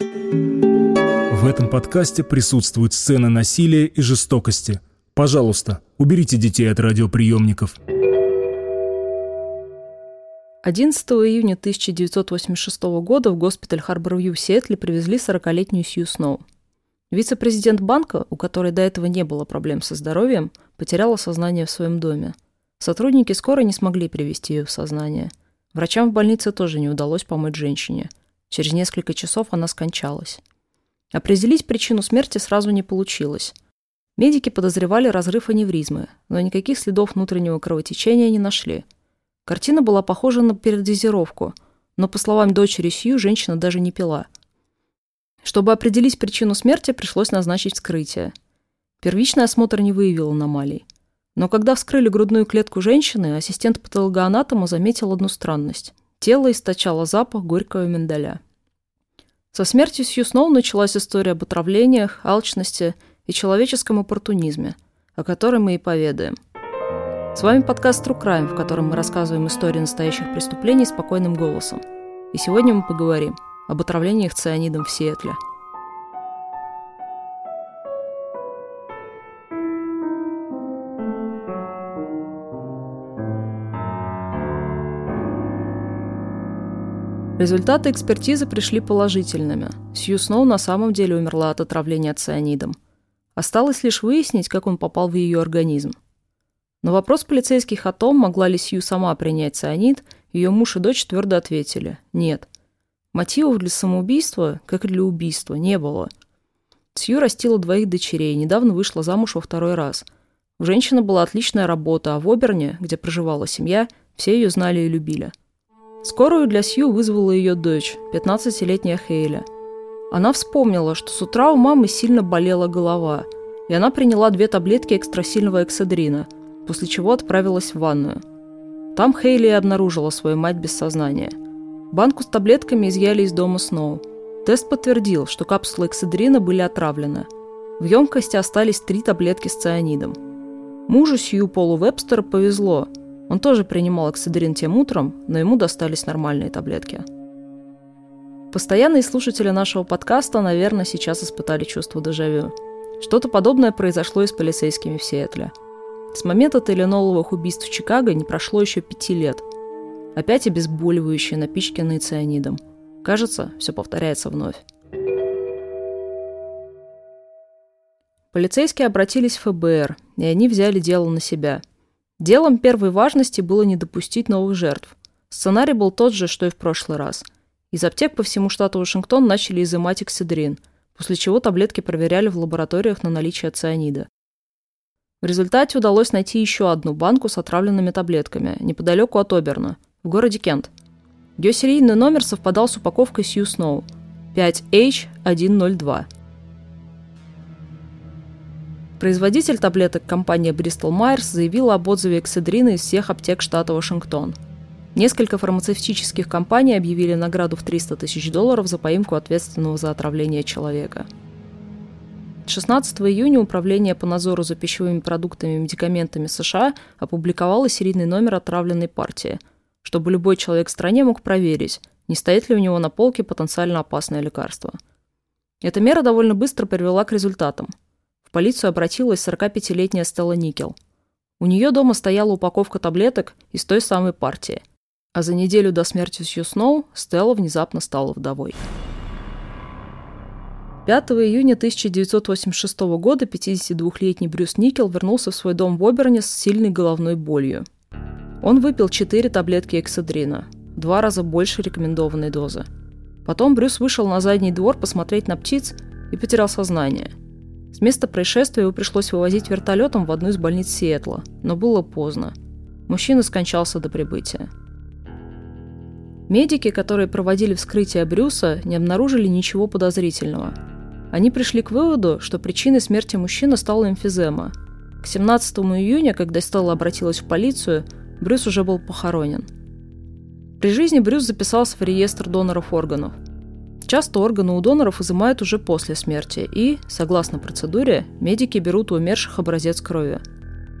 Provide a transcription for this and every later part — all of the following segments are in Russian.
В этом подкасте присутствуют сцены насилия и жестокости. Пожалуйста, уберите детей от радиоприемников. 11 июня 1986 года в госпиталь Харбор-Вью в Сиэтле привезли 40-летнюю Сью Сноу. Вице-президент банка, у которой до этого не было проблем со здоровьем, потеряла сознание в своем доме. Сотрудники скорой не смогли привести ее в сознание. Врачам в больнице тоже не удалось помочь женщине. Через несколько часов она скончалась. Определить причину смерти сразу не получилось. Медики подозревали разрыв аневризмы, но никаких следов внутреннего кровотечения не нашли. Картина была похожа на передозировку, но, по словам дочери Сью, женщина даже не пила – чтобы определить причину смерти, пришлось назначить вскрытие. Первичный осмотр не выявил аномалий. Но когда вскрыли грудную клетку женщины, ассистент патологоанатома заметил одну странность. Тело источало запах горького миндаля. Со смертью Сью Сноу началась история об отравлениях, алчности и человеческом оппортунизме, о которой мы и поведаем. С вами подкаст True Crime, в котором мы рассказываем истории настоящих преступлений спокойным голосом. И сегодня мы поговорим – об отравлениях цианидом в Сиэтле. Результаты экспертизы пришли положительными. Сью Сноу на самом деле умерла от отравления цианидом. Осталось лишь выяснить, как он попал в ее организм. На вопрос полицейских о том, могла ли Сью сама принять цианид, ее муж и дочь твердо ответили – нет – Мотивов для самоубийства, как и для убийства, не было. Сью растила двоих дочерей, недавно вышла замуж во второй раз. У женщины была отличная работа, а в Оберне, где проживала семья, все ее знали и любили. Скорую для Сью вызвала ее дочь, 15-летняя Хейля. Она вспомнила, что с утра у мамы сильно болела голова, и она приняла две таблетки экстрасильного экседрина, после чего отправилась в ванную. Там Хейли и обнаружила свою мать без сознания – Банку с таблетками изъяли из дома Сноу. Тест подтвердил, что капсулы экседрина были отравлены. В емкости остались три таблетки с цианидом. Мужу Сью Полу Вебстера повезло. Он тоже принимал экседрин тем утром, но ему достались нормальные таблетки. Постоянные слушатели нашего подкаста, наверное, сейчас испытали чувство дежавю. Что-то подобное произошло и с полицейскими в Сиэтле. С момента теленоловых убийств в Чикаго не прошло еще пяти лет – Опять обезболивающие, напичканные цианидом. Кажется, все повторяется вновь. Полицейские обратились в ФБР, и они взяли дело на себя. Делом первой важности было не допустить новых жертв. Сценарий был тот же, что и в прошлый раз. Из аптек по всему штату Вашингтон начали изымать экседрин, после чего таблетки проверяли в лабораториях на наличие цианида. В результате удалось найти еще одну банку с отравленными таблетками, неподалеку от Оберна – в городе Кент. Ее серийный номер совпадал с упаковкой Сью Сноу 5H102. Производитель таблеток компания Bristol Myers заявила об отзыве экседрина из всех аптек штата Вашингтон. Несколько фармацевтических компаний объявили награду в 300 тысяч долларов за поимку ответственного за отравление человека. 16 июня Управление по надзору за пищевыми продуктами и медикаментами США опубликовало серийный номер отравленной партии – чтобы любой человек в стране мог проверить, не стоит ли у него на полке потенциально опасное лекарство. Эта мера довольно быстро привела к результатам. В полицию обратилась 45-летняя Стелла Никел. У нее дома стояла упаковка таблеток из той самой партии. А за неделю до смерти Сью Сноу Стелла внезапно стала вдовой. 5 июня 1986 года 52-летний Брюс Никел вернулся в свой дом в Оберне с сильной головной болью – он выпил 4 таблетки экседрина, два раза больше рекомендованной дозы. Потом Брюс вышел на задний двор посмотреть на птиц и потерял сознание. С места происшествия его пришлось вывозить вертолетом в одну из больниц Сиэтла, но было поздно. Мужчина скончался до прибытия. Медики, которые проводили вскрытие Брюса, не обнаружили ничего подозрительного. Они пришли к выводу, что причиной смерти мужчины стала эмфизема. К 17 июня, когда Стелла обратилась в полицию, Брюс уже был похоронен. При жизни Брюс записался в реестр доноров органов. Часто органы у доноров изымают уже после смерти и, согласно процедуре, медики берут у умерших образец крови.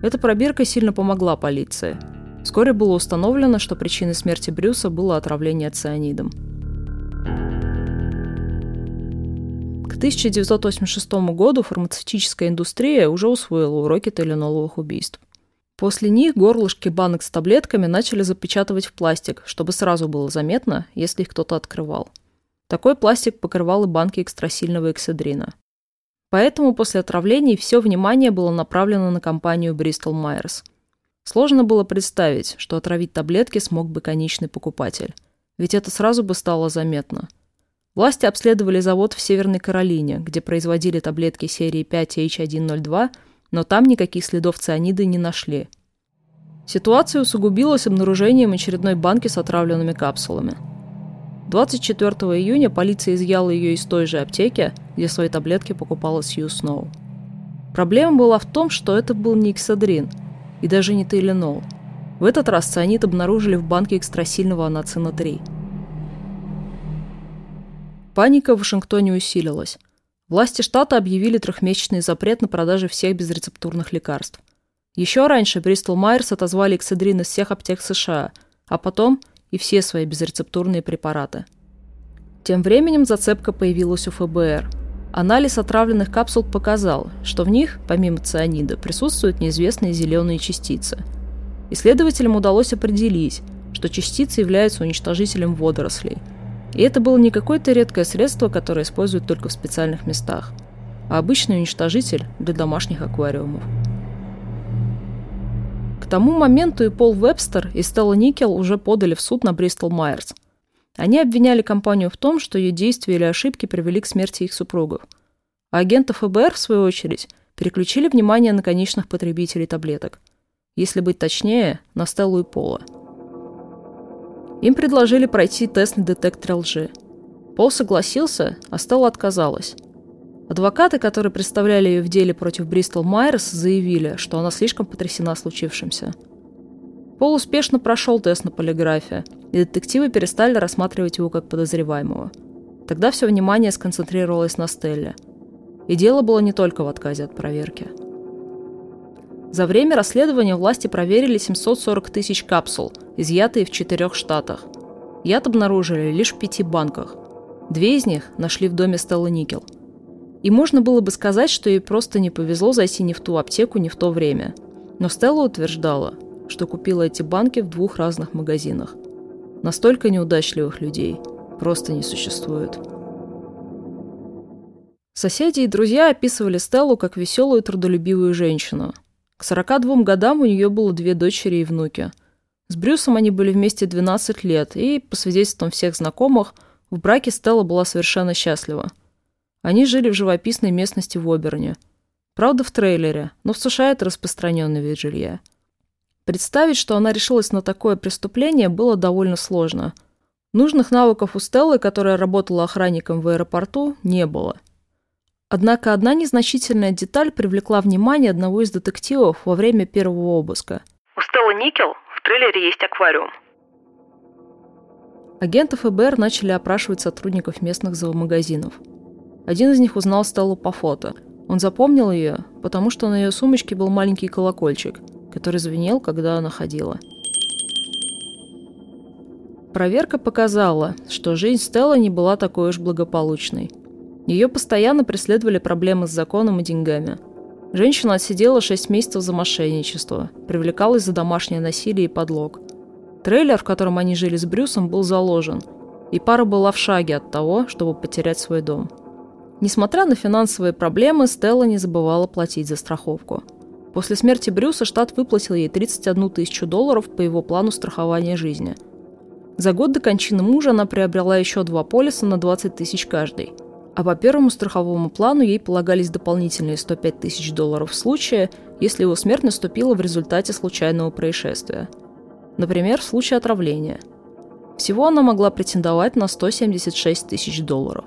Эта пробирка сильно помогла полиции. Вскоре было установлено, что причиной смерти Брюса было отравление цианидом. К 1986 году фармацевтическая индустрия уже усвоила уроки теленоловых убийств. После них горлышки банок с таблетками начали запечатывать в пластик, чтобы сразу было заметно, если их кто-то открывал. Такой пластик покрывал и банки экстрасильного экседрина. Поэтому после отравлений все внимание было направлено на компанию Bristol Myers. Сложно было представить, что отравить таблетки смог бы конечный покупатель. Ведь это сразу бы стало заметно. Власти обследовали завод в Северной Каролине, где производили таблетки серии 5H102, но там никаких следов цианида не нашли. Ситуация усугубилась обнаружением очередной банки с отравленными капсулами – 24 июня полиция изъяла ее из той же аптеки, где свои таблетки покупала Сью Сноу. Проблема была в том, что это был не Иксадрин и даже не Тейленол. В этот раз цианид обнаружили в банке экстрасильного анацина-3. Паника в Вашингтоне усилилась. Власти штата объявили трехмесячный запрет на продажу всех безрецептурных лекарств. Еще раньше Бристол Майерс отозвали экседрин из всех аптек США, а потом и все свои безрецептурные препараты. Тем временем зацепка появилась у ФБР. Анализ отравленных капсул показал, что в них, помимо цианида, присутствуют неизвестные зеленые частицы. Исследователям удалось определить, что частицы являются уничтожителем водорослей. И это было не какое-то редкое средство, которое используют только в специальных местах, а обычный уничтожитель для домашних аквариумов. Тому моменту и Пол Вебстер, и Стелла Никел уже подали в суд на Бристол Майерс. Они обвиняли компанию в том, что ее действия или ошибки привели к смерти их супругов. А агенты ФБР, в свою очередь, переключили внимание на конечных потребителей таблеток. Если быть точнее, на Стеллу и Пола. Им предложили пройти тест на детектор лжи. Пол согласился, а Стелла отказалась. Адвокаты, которые представляли ее в деле против Бристол Майерс, заявили, что она слишком потрясена случившимся. Пол успешно прошел тест на полиграфе, и детективы перестали рассматривать его как подозреваемого. Тогда все внимание сконцентрировалось на Стелле. И дело было не только в отказе от проверки. За время расследования власти проверили 740 тысяч капсул, изъятые в четырех штатах. Яд обнаружили лишь в пяти банках. Две из них нашли в доме Стеллы Никел – и можно было бы сказать, что ей просто не повезло зайти не в ту аптеку, не в то время. Но Стелла утверждала, что купила эти банки в двух разных магазинах. Настолько неудачливых людей просто не существует. Соседи и друзья описывали Стеллу как веселую и трудолюбивую женщину. К 42 годам у нее было две дочери и внуки. С Брюсом они были вместе 12 лет, и, по свидетельствам всех знакомых, в браке Стелла была совершенно счастлива. Они жили в живописной местности в Оберне. Правда, в трейлере, но в США это распространенный вид жилья. Представить, что она решилась на такое преступление, было довольно сложно. Нужных навыков у Стеллы, которая работала охранником в аэропорту, не было. Однако одна незначительная деталь привлекла внимание одного из детективов во время первого обыска. У Стеллы Никел в трейлере есть аквариум. Агенты ФБР начали опрашивать сотрудников местных зоомагазинов – один из них узнал Стеллу по фото. Он запомнил ее, потому что на ее сумочке был маленький колокольчик, который звенел, когда она ходила. Проверка показала, что жизнь Стеллы не была такой уж благополучной. Ее постоянно преследовали проблемы с законом и деньгами. Женщина отсидела 6 месяцев за мошенничество, привлекалась за домашнее насилие и подлог. Трейлер, в котором они жили с Брюсом, был заложен, и пара была в шаге от того, чтобы потерять свой дом. Несмотря на финансовые проблемы, Стелла не забывала платить за страховку. После смерти Брюса штат выплатил ей 31 тысячу долларов по его плану страхования жизни. За год до кончины мужа она приобрела еще два полиса на 20 тысяч каждый. А по первому страховому плану ей полагались дополнительные 105 тысяч долларов в случае, если его смерть наступила в результате случайного происшествия. Например, в случае отравления. Всего она могла претендовать на 176 тысяч долларов.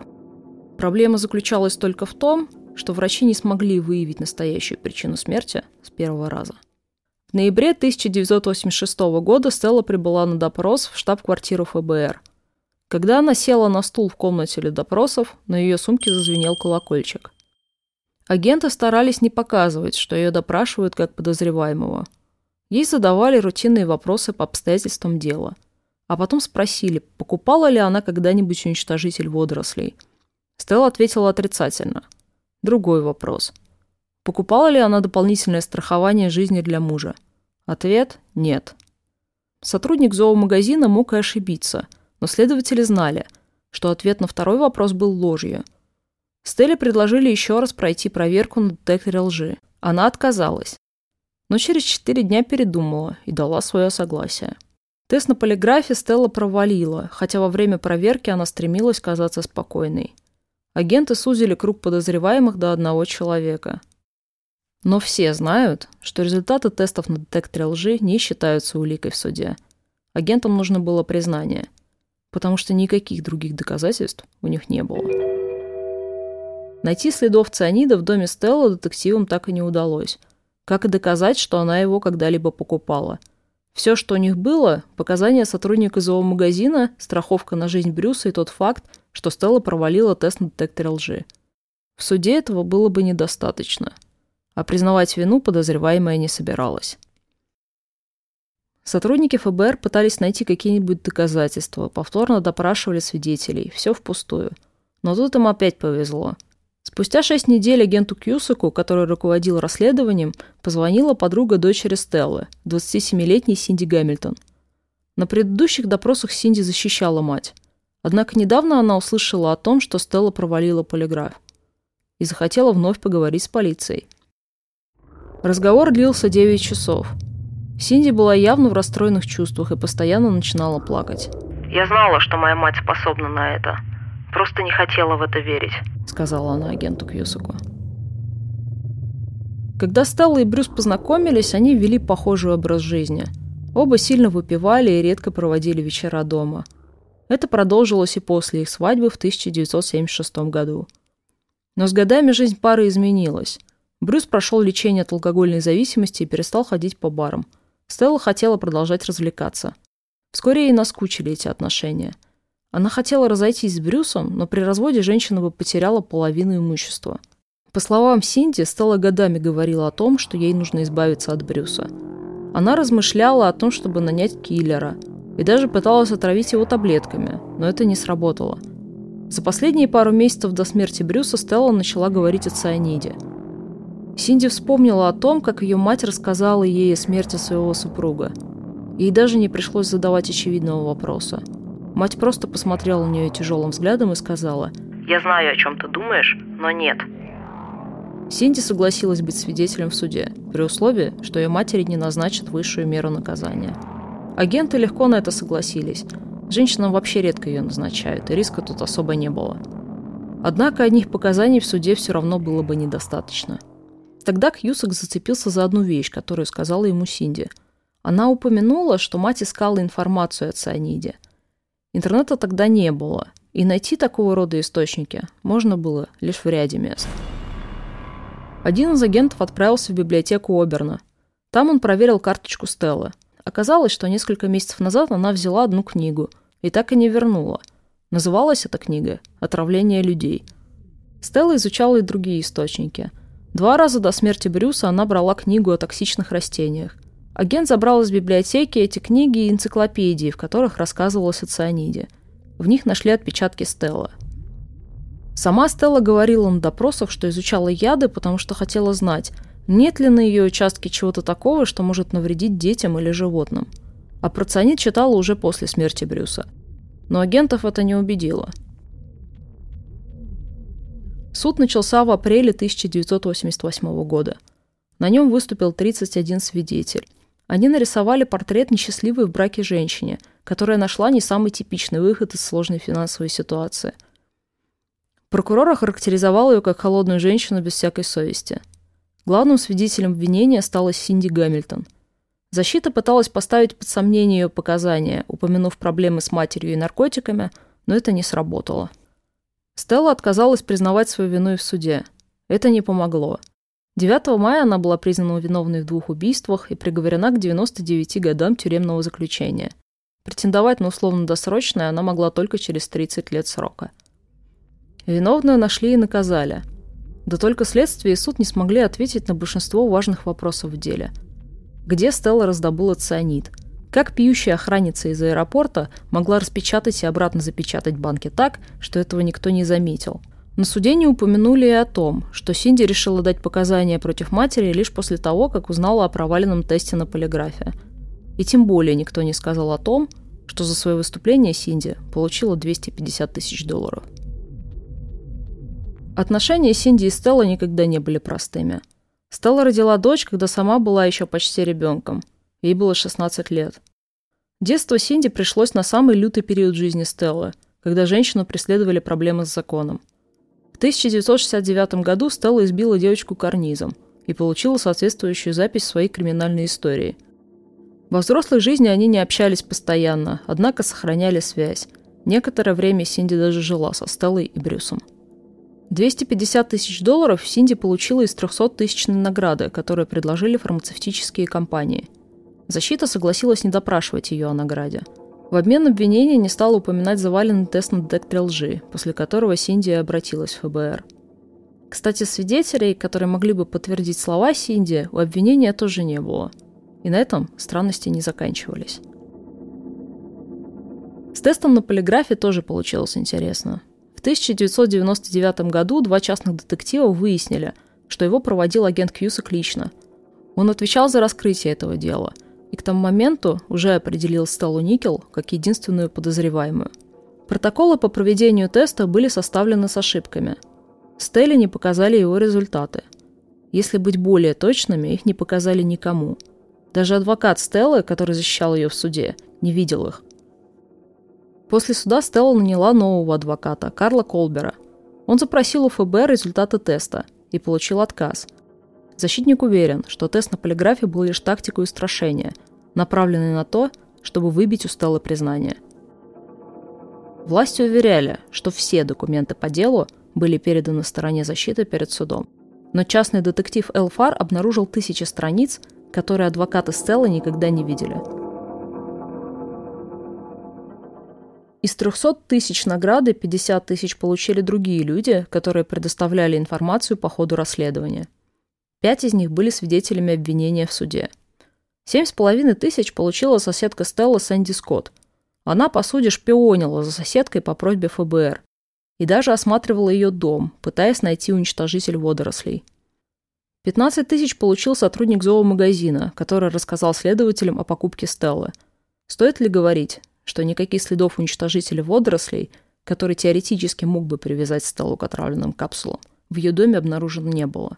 Проблема заключалась только в том, что врачи не смогли выявить настоящую причину смерти с первого раза. В ноябре 1986 года Стелла прибыла на допрос в штаб-квартиру ФБР. Когда она села на стул в комнате для допросов, на ее сумке зазвенел колокольчик. Агенты старались не показывать, что ее допрашивают как подозреваемого. Ей задавали рутинные вопросы по обстоятельствам дела. А потом спросили, покупала ли она когда-нибудь уничтожитель водорослей – Стелла ответила отрицательно. Другой вопрос. Покупала ли она дополнительное страхование жизни для мужа? Ответ – нет. Сотрудник зоомагазина мог и ошибиться, но следователи знали, что ответ на второй вопрос был ложью. Стелле предложили еще раз пройти проверку на детекторе лжи. Она отказалась, но через четыре дня передумала и дала свое согласие. Тест на полиграфе Стелла провалила, хотя во время проверки она стремилась казаться спокойной. Агенты сузили круг подозреваемых до одного человека. Но все знают, что результаты тестов на детекторе лжи не считаются уликой в суде. Агентам нужно было признание, потому что никаких других доказательств у них не было. Найти следов цианида в доме Стелла детективам так и не удалось, как и доказать, что она его когда-либо покупала. Все, что у них было, показания сотрудника зоомагазина, страховка на жизнь Брюса и тот факт, что Стелла провалила тест на детекторе лжи. В суде этого было бы недостаточно – а признавать вину подозреваемая не собиралась. Сотрудники ФБР пытались найти какие-нибудь доказательства, повторно допрашивали свидетелей, все впустую. Но тут им опять повезло. Спустя шесть недель агенту Кьюсаку, который руководил расследованием, позвонила подруга дочери Стеллы, 27-летней Синди Гамильтон. На предыдущих допросах Синди защищала мать. Однако недавно она услышала о том, что Стелла провалила полиграф. И захотела вновь поговорить с полицией. Разговор длился 9 часов. Синди была явно в расстроенных чувствах и постоянно начинала плакать. «Я знала, что моя мать способна на это. Просто не хотела в это верить», — сказала она агенту Кьюсаку. Когда Стелла и Брюс познакомились, они вели похожий образ жизни. Оба сильно выпивали и редко проводили вечера дома. Это продолжилось и после их свадьбы в 1976 году. Но с годами жизнь пары изменилась. Брюс прошел лечение от алкогольной зависимости и перестал ходить по барам. Стелла хотела продолжать развлекаться. Вскоре ей наскучили эти отношения. Она хотела разойтись с Брюсом, но при разводе женщина бы потеряла половину имущества. По словам Синди, Стелла годами говорила о том, что ей нужно избавиться от Брюса. Она размышляла о том, чтобы нанять киллера, и даже пыталась отравить его таблетками, но это не сработало. За последние пару месяцев до смерти Брюса Стелла начала говорить о цианиде – Синди вспомнила о том, как ее мать рассказала ей о смерти своего супруга. Ей даже не пришлось задавать очевидного вопроса. Мать просто посмотрела на нее тяжелым взглядом и сказала «Я знаю, о чем ты думаешь, но нет». Синди согласилась быть свидетелем в суде, при условии, что ее матери не назначат высшую меру наказания. Агенты легко на это согласились. Женщинам вообще редко ее назначают, и риска тут особо не было. Однако одних показаний в суде все равно было бы недостаточно – Тогда Кьюсак зацепился за одну вещь, которую сказала ему Синди. Она упомянула, что мать искала информацию о цианиде. Интернета тогда не было, и найти такого рода источники можно было лишь в ряде мест. Один из агентов отправился в библиотеку Оберна. Там он проверил карточку Стеллы. Оказалось, что несколько месяцев назад она взяла одну книгу и так и не вернула. Называлась эта книга «Отравление людей». Стелла изучала и другие источники – Два раза до смерти Брюса она брала книгу о токсичных растениях. Агент забрал из библиотеки эти книги и энциклопедии, в которых рассказывалось о цианиде. В них нашли отпечатки Стелла. Сама Стелла говорила на допросах, что изучала яды, потому что хотела знать, нет ли на ее участке чего-то такого, что может навредить детям или животным. А про цианид читала уже после смерти Брюса. Но агентов это не убедило – Суд начался в апреле 1988 года. На нем выступил 31 свидетель. Они нарисовали портрет несчастливой в браке женщине, которая нашла не самый типичный выход из сложной финансовой ситуации. Прокурор охарактеризовал ее как холодную женщину без всякой совести. Главным свидетелем обвинения стала Синди Гамильтон. Защита пыталась поставить под сомнение ее показания, упомянув проблемы с матерью и наркотиками, но это не сработало. Стелла отказалась признавать свою вину и в суде. Это не помогло. 9 мая она была признана виновной в двух убийствах и приговорена к 99 годам тюремного заключения. Претендовать на условно-досрочное она могла только через 30 лет срока. Виновную нашли и наказали. Да только следствие и суд не смогли ответить на большинство важных вопросов в деле. Где Стелла раздобыла цианид – как пьющая охранница из аэропорта могла распечатать и обратно запечатать банки так, что этого никто не заметил? На суде не упомянули и о том, что Синди решила дать показания против матери лишь после того, как узнала о проваленном тесте на полиграфе. И тем более никто не сказал о том, что за свое выступление Синди получила 250 тысяч долларов. Отношения Синди и Стелла никогда не были простыми. Стелла родила дочь, когда сама была еще почти ребенком. Ей было 16 лет. Детство Синди пришлось на самый лютый период жизни Стеллы, когда женщину преследовали проблемы с законом. В 1969 году Стелла избила девочку карнизом и получила соответствующую запись в своей криминальной истории. Во взрослой жизни они не общались постоянно, однако сохраняли связь. Некоторое время Синди даже жила со Стеллой и Брюсом. 250 тысяч долларов Синди получила из 300-тысячной награды, которую предложили фармацевтические компании. Защита согласилась не допрашивать ее о награде. В обмен обвинения не стала упоминать заваленный тест на детекторе лжи, после которого Синди обратилась в ФБР. Кстати, свидетелей, которые могли бы подтвердить слова Синди, у обвинения тоже не было. И на этом странности не заканчивались. С тестом на полиграфе тоже получилось интересно. В 1999 году два частных детектива выяснили, что его проводил агент Кьюсак лично. Он отвечал за раскрытие этого дела, и к тому моменту уже определил Стеллу Никел как единственную подозреваемую. Протоколы по проведению теста были составлены с ошибками. Стелле не показали его результаты. Если быть более точными, их не показали никому. Даже адвокат Стеллы, который защищал ее в суде, не видел их. После суда Стелла наняла нового адвоката, Карла Колбера. Он запросил у ФБР результаты теста и получил отказ. Защитник уверен, что тест на полиграфе был лишь тактикой устрашения, направленной на то, чтобы выбить у Стеллы признание. Власти уверяли, что все документы по делу были переданы стороне защиты перед судом. Но частный детектив Элфар обнаружил тысячи страниц, которые адвокаты Стеллы никогда не видели – Из 300 тысяч награды 50 тысяч получили другие люди, которые предоставляли информацию по ходу расследования. Пять из них были свидетелями обвинения в суде. Семь с половиной тысяч получила соседка Стелла Сэнди Скотт. Она, по сути, шпионила за соседкой по просьбе ФБР и даже осматривала ее дом, пытаясь найти уничтожитель водорослей. 15 тысяч получил сотрудник зоомагазина, который рассказал следователям о покупке Стеллы. Стоит ли говорить, что никаких следов уничтожителя водорослей, который теоретически мог бы привязать Стеллу к отравленным капсулам, в ее доме обнаружено не было.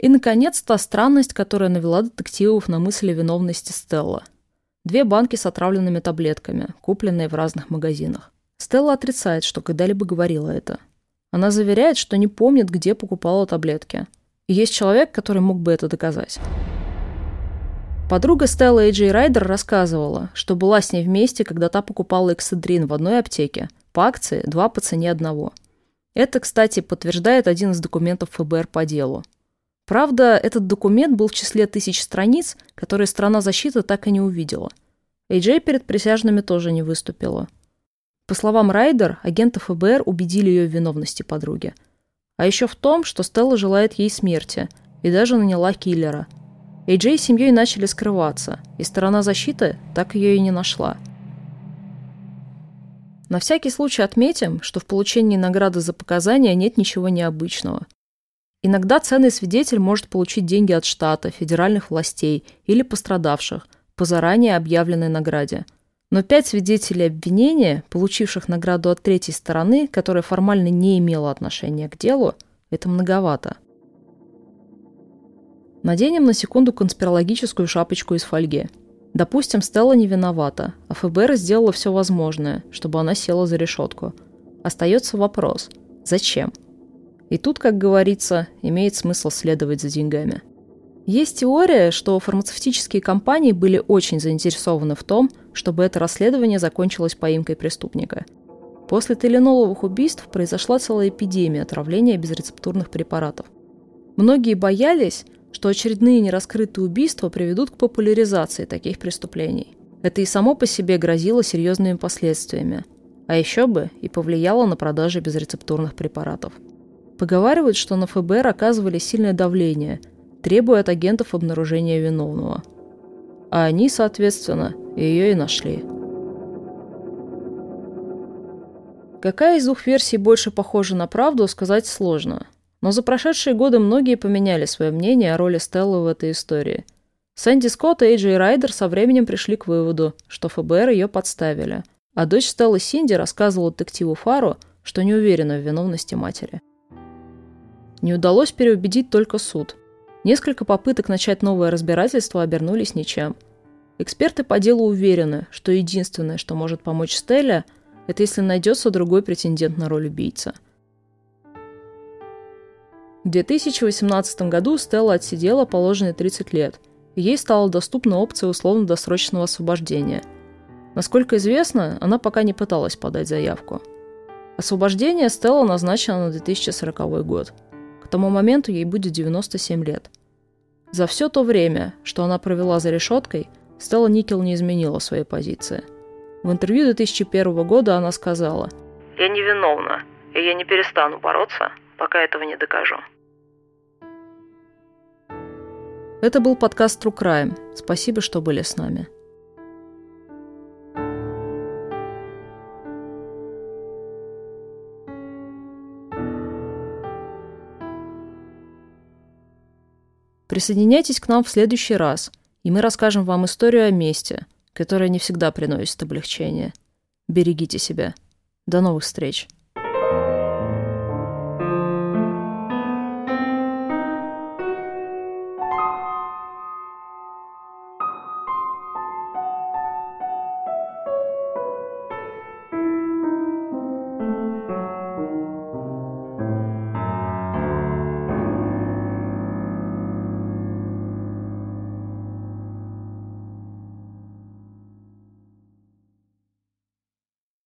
И, наконец, та странность, которая навела детективов на мысли о виновности Стелла. Две банки с отравленными таблетками, купленные в разных магазинах. Стелла отрицает, что когда-либо говорила это. Она заверяет, что не помнит, где покупала таблетки. И есть человек, который мог бы это доказать. Подруга Стелла Эйджей Райдер рассказывала, что была с ней вместе, когда та покупала экседрин в одной аптеке. По акции два по цене одного. Это, кстати, подтверждает один из документов ФБР по делу. Правда, этот документ был в числе тысяч страниц, которые страна защиты так и не увидела. Эйджей перед присяжными тоже не выступила. По словам Райдер, агенты ФБР убедили ее в виновности подруги. А еще в том, что Стелла желает ей смерти и даже наняла киллера – Эйджей с семьей начали скрываться, и сторона защиты так ее и не нашла. На всякий случай отметим, что в получении награды за показания нет ничего необычного. Иногда ценный свидетель может получить деньги от штата, федеральных властей или пострадавших по заранее объявленной награде. Но пять свидетелей обвинения, получивших награду от третьей стороны, которая формально не имела отношения к делу, это многовато – Наденем на секунду конспирологическую шапочку из фольги. Допустим, Стелла не виновата, а ФБР сделала все возможное, чтобы она села за решетку. Остается вопрос – зачем? И тут, как говорится, имеет смысл следовать за деньгами. Есть теория, что фармацевтические компании были очень заинтересованы в том, чтобы это расследование закончилось поимкой преступника. После теленоловых убийств произошла целая эпидемия отравления безрецептурных препаратов. Многие боялись, что очередные нераскрытые убийства приведут к популяризации таких преступлений. Это и само по себе грозило серьезными последствиями. А еще бы и повлияло на продажи безрецептурных препаратов. Поговаривают, что на ФБР оказывали сильное давление, требуя от агентов обнаружения виновного. А они, соответственно, ее и нашли. Какая из двух версий больше похожа на правду, сказать сложно. Но за прошедшие годы многие поменяли свое мнение о роли Стеллы в этой истории. Сэнди Скотт и Эйджей Райдер со временем пришли к выводу, что ФБР ее подставили. А дочь Стеллы Синди рассказывала детективу Фару, что не уверена в виновности матери. Не удалось переубедить только суд. Несколько попыток начать новое разбирательство обернулись ничем. Эксперты по делу уверены, что единственное, что может помочь Стелле, это если найдется другой претендент на роль убийцы. В 2018 году Стелла отсидела положенные 30 лет, и ей стала доступна опция условно-досрочного освобождения. Насколько известно, она пока не пыталась подать заявку. Освобождение Стелла назначено на 2040 год – тому моменту ей будет 97 лет. За все то время, что она провела за решеткой, Стелла Никел не изменила своей позиции. В интервью 2001 года она сказала «Я невиновна, и я не перестану бороться, пока этого не докажу». Это был подкаст True Crime. Спасибо, что были с нами. Присоединяйтесь к нам в следующий раз, и мы расскажем вам историю о месте, которая не всегда приносит облегчение. Берегите себя. До новых встреч!